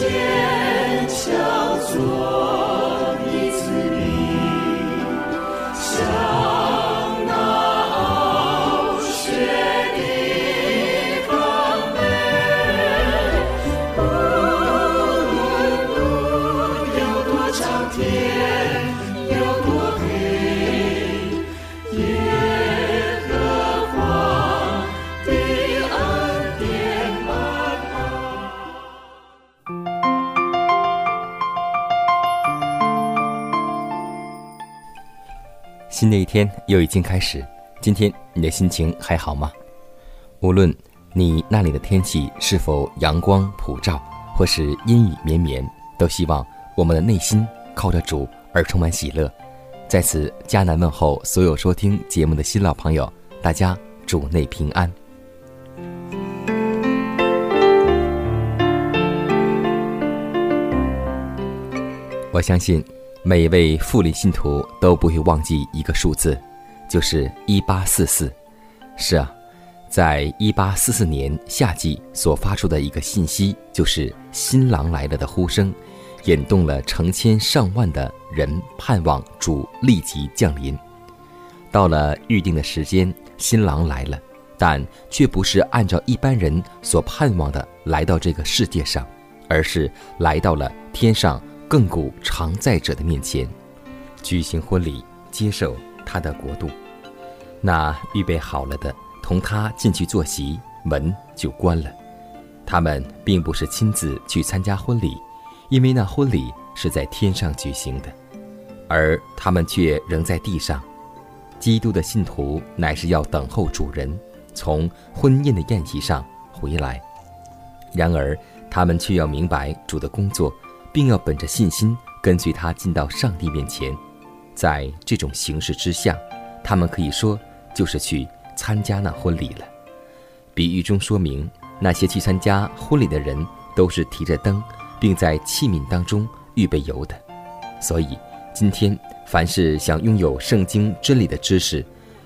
cheer. 新的一天又已经开始，今天你的心情还好吗？无论你那里的天气是否阳光普照，或是阴雨绵绵，都希望我们的内心靠着主而充满喜乐。在此，迦南问候所有收听节目的新老朋友，大家主内平安。我相信。每位复临信徒都不会忘记一个数字，就是一八四四。是啊，在一八四四年夏季所发出的一个信息，就是“新郎来了”的呼声，引动了成千上万的人盼望主立即降临。到了预定的时间，新郎来了，但却不是按照一般人所盼望的来到这个世界上，而是来到了天上。亘古常在者的面前，举行婚礼，接受他的国度。那预备好了的，同他进去坐席，门就关了。他们并不是亲自去参加婚礼，因为那婚礼是在天上举行的，而他们却仍在地上。基督的信徒乃是要等候主人从婚宴的宴席上回来，然而他们却要明白主的工作。并要本着信心跟随他进到上帝面前，在这种形式之下，他们可以说就是去参加那婚礼了。比喻中说明，那些去参加婚礼的人都是提着灯，并在器皿当中预备油的。所以，今天凡是想拥有圣经真理的知识，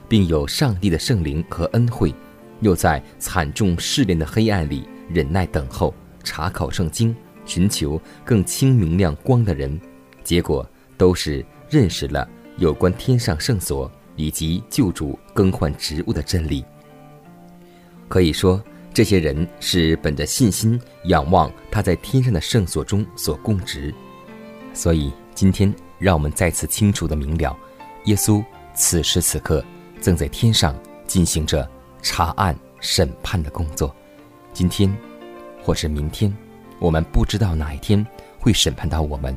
并有上帝的圣灵和恩惠，又在惨重试炼的黑暗里忍耐等候查考圣经。寻求更清明亮光的人，结果都是认识了有关天上圣所以及救主更换职务的真理。可以说，这些人是本着信心仰望他在天上的圣所中所供职。所以，今天让我们再次清楚的明了，耶稣此时此刻正在天上进行着查案审判的工作。今天，或是明天。我们不知道哪一天会审判到我们，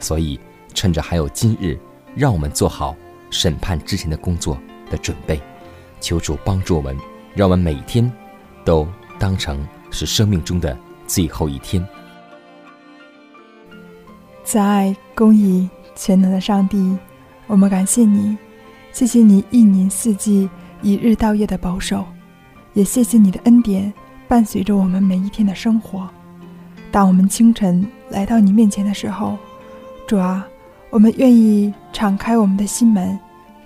所以趁着还有今日，让我们做好审判之前的工作的准备。求主帮助我们，让我们每天都当成是生命中的最后一天。慈爱、公义、全能的上帝，我们感谢你，谢谢你一年四季一日到夜的保守，也谢谢你的恩典伴随着我们每一天的生活。当我们清晨来到你面前的时候，主啊，我们愿意敞开我们的心门，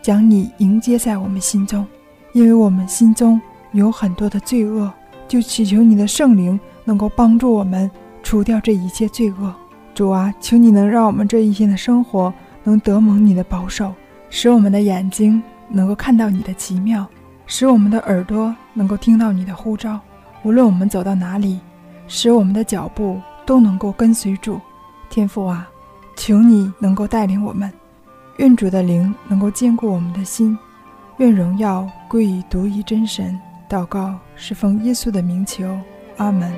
将你迎接在我们心中，因为我们心中有很多的罪恶，就祈求你的圣灵能够帮助我们除掉这一切罪恶。主啊，求你能让我们这一天的生活能得蒙你的保守，使我们的眼睛能够看到你的奇妙，使我们的耳朵能够听到你的呼召。无论我们走到哪里。使我们的脚步都能够跟随主，天父啊，求你能够带领我们，愿主的灵能够坚固我们的心，愿荣耀归于独一真神。祷告是奉耶稣的名求，阿门。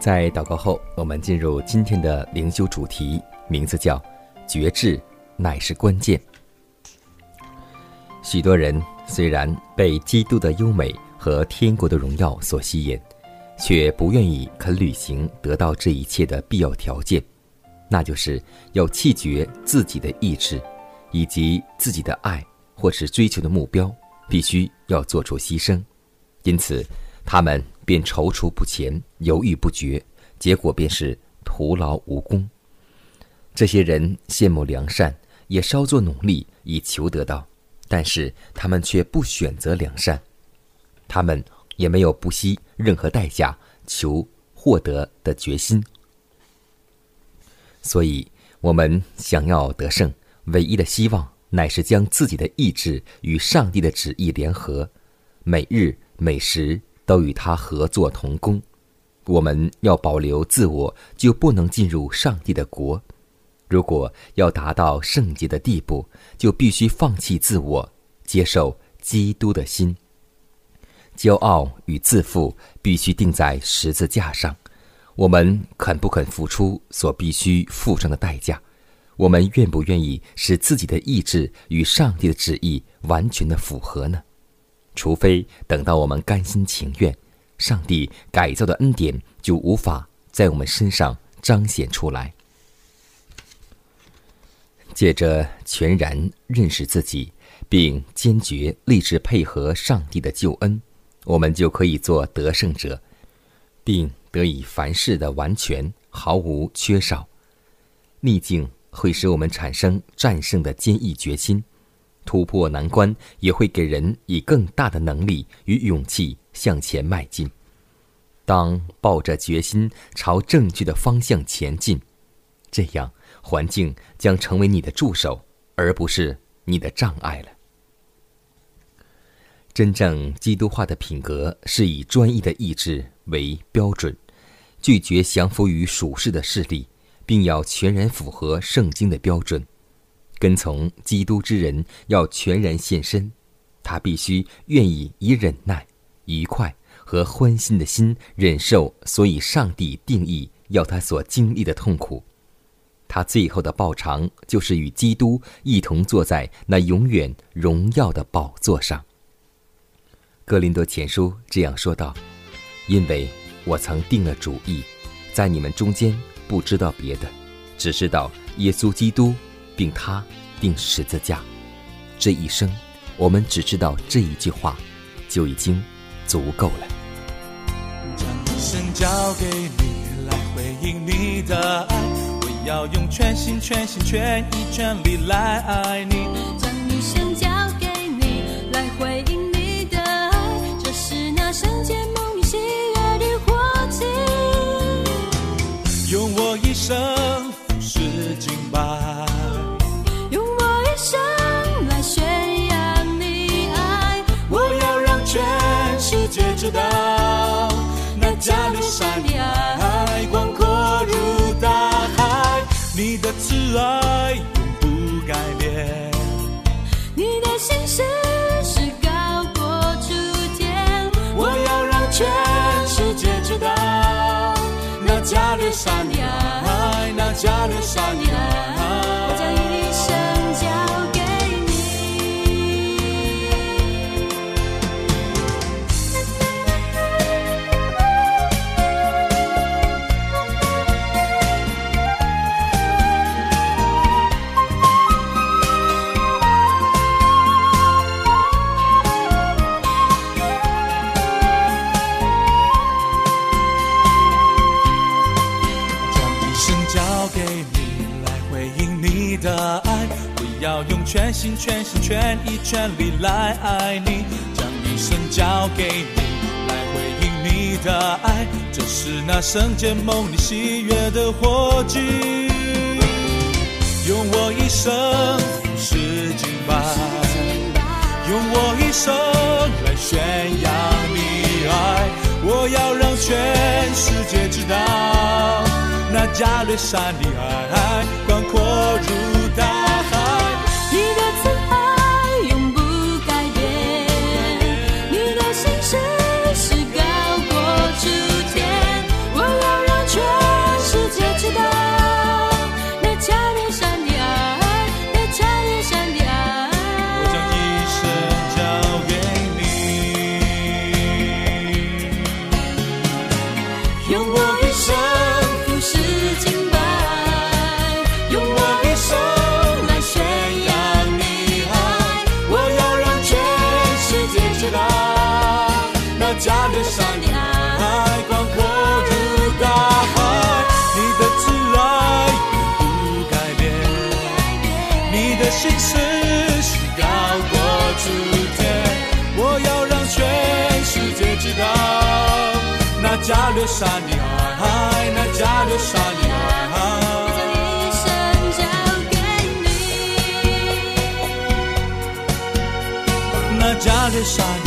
在祷告后，我们进入今天的灵修主题，名字叫“觉志乃是关键”。许多人虽然被基督的优美和天国的荣耀所吸引，却不愿意肯履行得到这一切的必要条件，那就是要弃绝自己的意志，以及自己的爱或是追求的目标，必须要做出牺牲。因此，他们。便踌躇不前，犹豫不决，结果便是徒劳无功。这些人羡慕良善，也稍作努力以求得到，但是他们却不选择良善，他们也没有不惜任何代价求获得的决心。所以，我们想要得胜，唯一的希望乃是将自己的意志与上帝的旨意联合，每日每时。都与他合作同工，我们要保留自我，就不能进入上帝的国。如果要达到圣洁的地步，就必须放弃自我，接受基督的心。骄傲与自负必须钉在十字架上。我们肯不肯付出所必须付上的代价？我们愿不愿意使自己的意志与上帝的旨意完全的符合呢？除非等到我们甘心情愿，上帝改造的恩典就无法在我们身上彰显出来。借着全然认识自己，并坚决立志配合上帝的救恩，我们就可以做得胜者，并得以凡事的完全，毫无缺少。逆境会使我们产生战胜的坚毅决心。突破难关也会给人以更大的能力与勇气向前迈进。当抱着决心朝正确的方向前进，这样环境将成为你的助手，而不是你的障碍了。真正基督化的品格是以专一的意志为标准，拒绝降服于属世的势力，并要全然符合圣经的标准。跟从基督之人要全然献身，他必须愿意以忍耐、愉快和欢欣的心忍受，所以上帝定义要他所经历的痛苦。他最后的报偿就是与基督一同坐在那永远荣耀的宝座上。格林多前书这样说道：“因为我曾定了主意，在你们中间不知道别的，只知道耶稣基督。”并他定十字架，这一生，我们只知道这一句话，就已经足够了。将一生交给你来回应你的爱，我要用全心全心全意全力来爱你。将一生交给你来回应你的爱，这是那圣洁梦里喜悦的火祭。用我一生加利山的爱，那加利山全心全心全意全力来爱你，将一生交给你，来回应你的爱，这是那圣洁梦里喜悦的火炬。用我一生服侍敬拜，用我一生来宣扬你爱，我要让全世界知道，那加略山的爱广阔加略沙的爱，广阔如大海。你的挚爱不改变，你的心思是高过诸天。我要让全世界知道，那加略沙的爱，那加略沙的爱。一生交给你。那加略沙的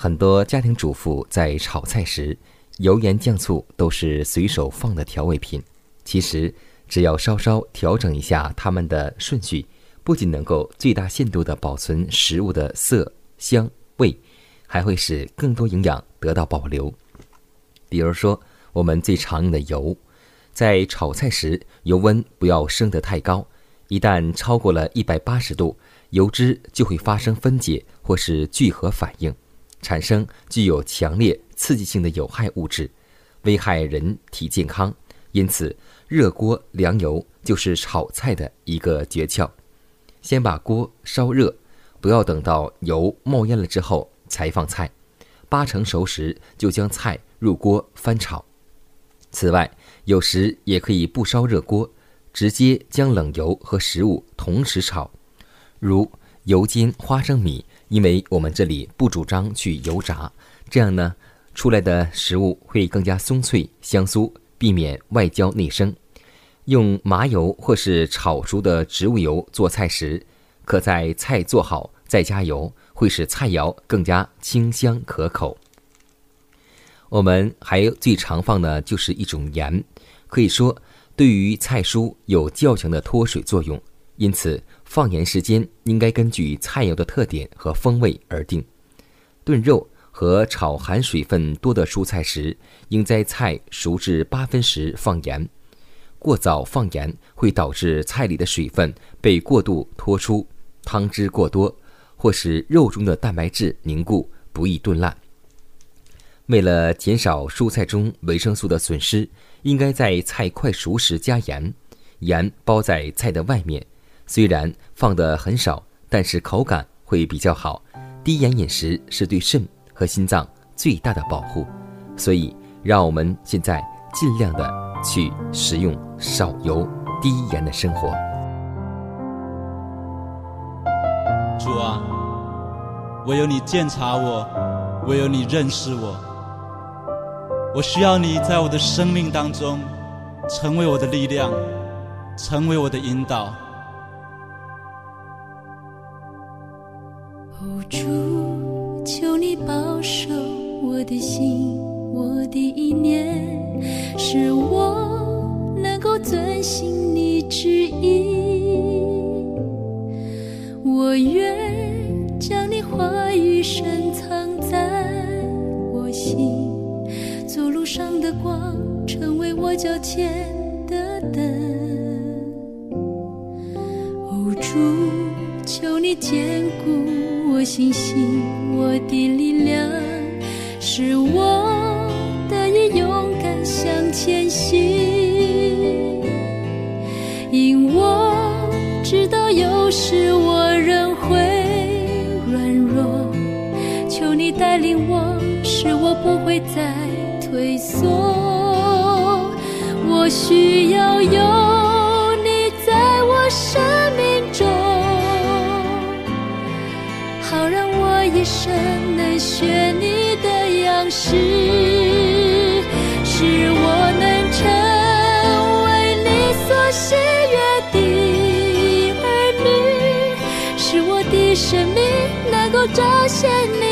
很多家庭主妇在炒菜时，油盐酱醋都是随手放的调味品。其实，只要稍稍调整一下它们的顺序，不仅能够最大限度地保存食物的色香味，还会使更多营养得到保留。比如说，我们最常用的油，在炒菜时，油温不要升得太高，一旦超过了一百八十度，油脂就会发生分解或是聚合反应，产生具有强烈刺激性的有害物质，危害人体健康。因此，热锅凉油就是炒菜的一个诀窍。先把锅烧热，不要等到油冒烟了之后才放菜，八成熟时就将菜入锅翻炒。此外，有时也可以不烧热锅，直接将冷油和食物同时炒，如油煎花生米。因为我们这里不主张去油炸，这样呢，出来的食物会更加松脆香酥，避免外焦内生。用麻油或是炒熟的植物油做菜时，可在菜做好再加油，会使菜肴更加清香可口。我们还最常放的就是一种盐，可以说对于菜蔬有较强的脱水作用，因此放盐时间应该根据菜肴的特点和风味而定。炖肉和炒含水分多的蔬菜时，应在菜熟至八分时放盐。过早放盐会导致菜里的水分被过度脱出，汤汁过多，或使肉中的蛋白质凝固，不易炖烂。为了减少蔬菜中维生素的损失，应该在菜快熟时加盐，盐包在菜的外面。虽然放的很少，但是口感会比较好。低盐饮食是对肾和心脏最大的保护，所以让我们现在尽量的去食用少油低盐的生活。主啊，唯有你鉴察我，唯有你认识我。我需要你在我的生命当中，成为我的力量，成为我的引导。主，求你保守我的心，我的意念，使我能够遵行你旨意。我愿将你话语深藏在我心，走路上的光，成为我脚前的灯。哦，主，求你坚固我信心，我的力量，使我得以勇敢向前行。因我知道有时我仍会软弱，求你带领我，使我不会再退缩。我需要有是，是，我能成为你所喜悦的儿女，是我的生命能够彰显你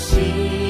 sim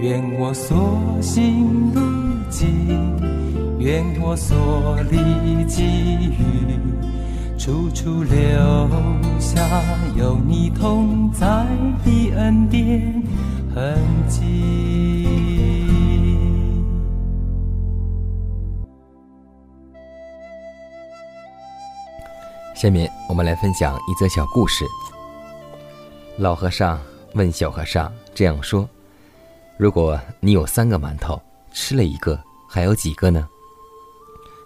愿我所行路径，愿我所立给予，处处留下有你同在的恩典痕迹。下面我们来分享一则小故事。老和尚问小和尚这样说：“如果你有三个馒头，吃了一个，还有几个呢？”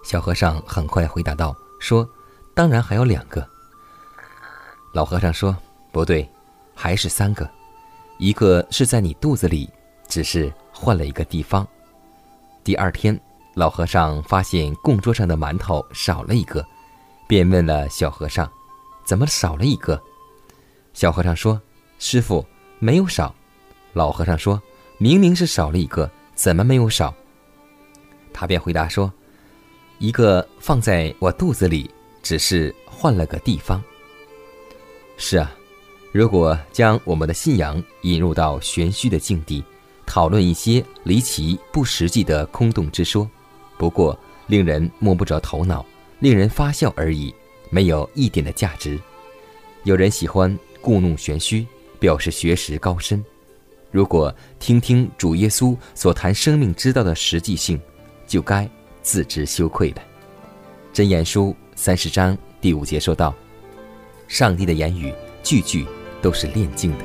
小和尚很快回答道：“说，当然还有两个。”老和尚说：“不对，还是三个，一个是在你肚子里，只是换了一个地方。”第二天，老和尚发现供桌上的馒头少了一个，便问了小和尚：“怎么少了一个？”小和尚说：“师傅，没有少。”老和尚说：“明明是少了一个，怎么没有少？”他便回答说：“一个放在我肚子里，只是换了个地方。”是啊，如果将我们的信仰引入到玄虚的境地，讨论一些离奇不实际的空洞之说，不过令人摸不着头脑，令人发笑而已，没有一点的价值。有人喜欢故弄玄虚，表示学识高深。如果听听主耶稣所谈生命之道的实际性，就该自知羞愧了。真言书三十章第五节说道：“上帝的言语句句都是炼净的。”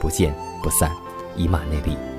不见不散，以马内利。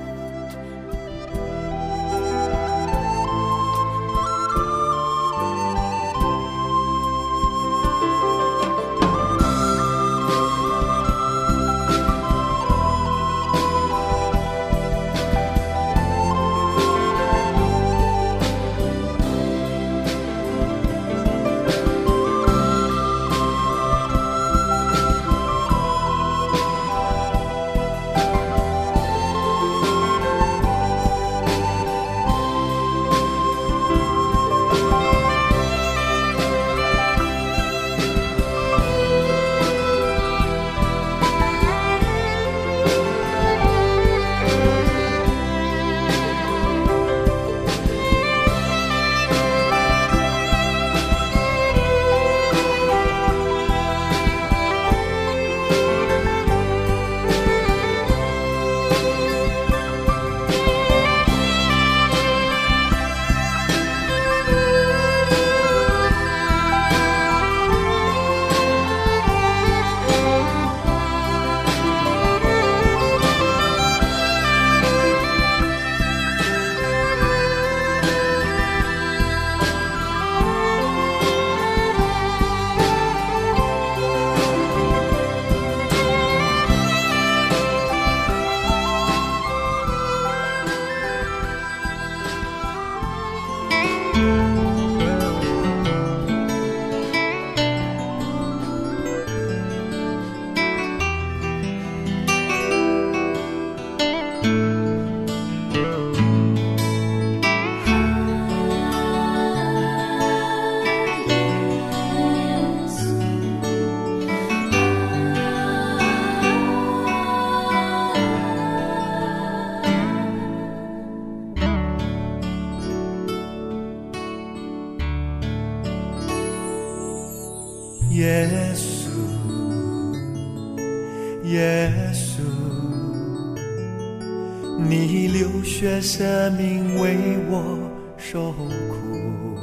流血舍命为我受苦。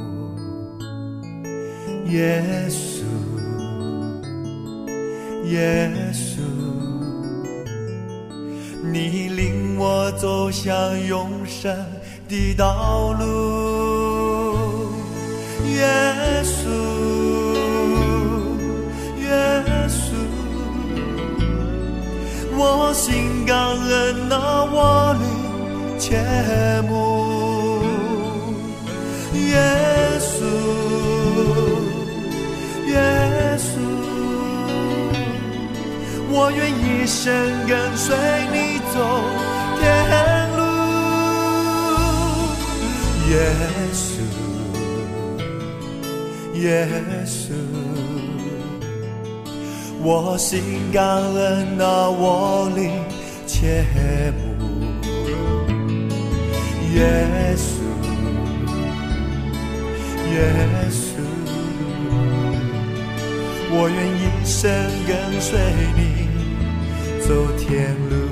耶稣，耶稣，你领我走向永生的道路。夜幕。耶稣，耶稣，我愿一生跟随你走天路。耶稣。耶稣，我心感恩那我灵切慕。耶稣，耶稣，我愿一生跟随你走天路。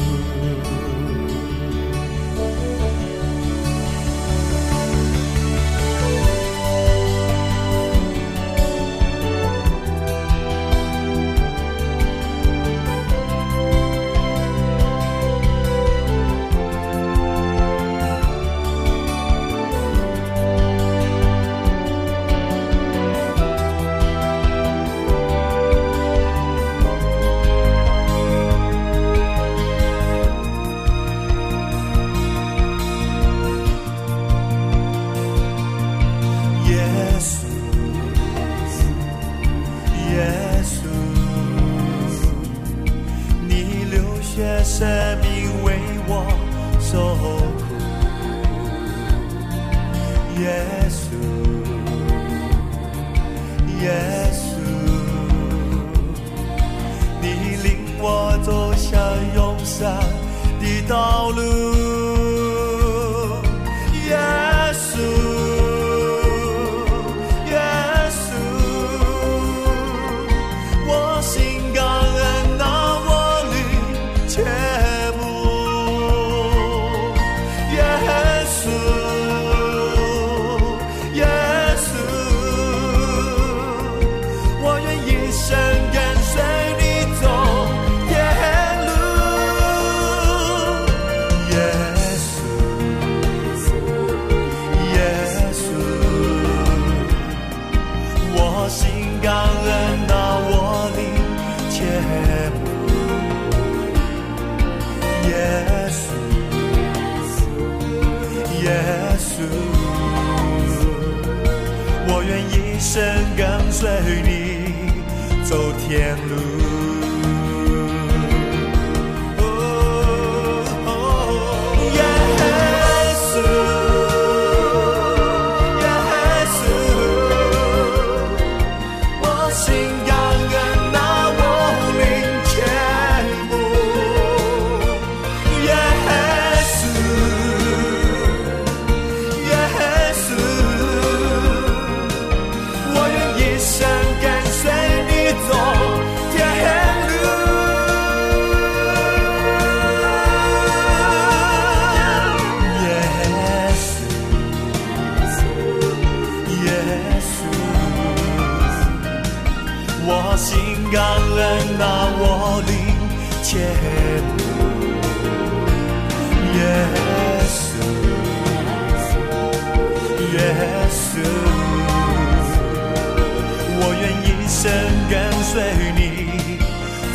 生跟随你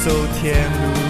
走天路，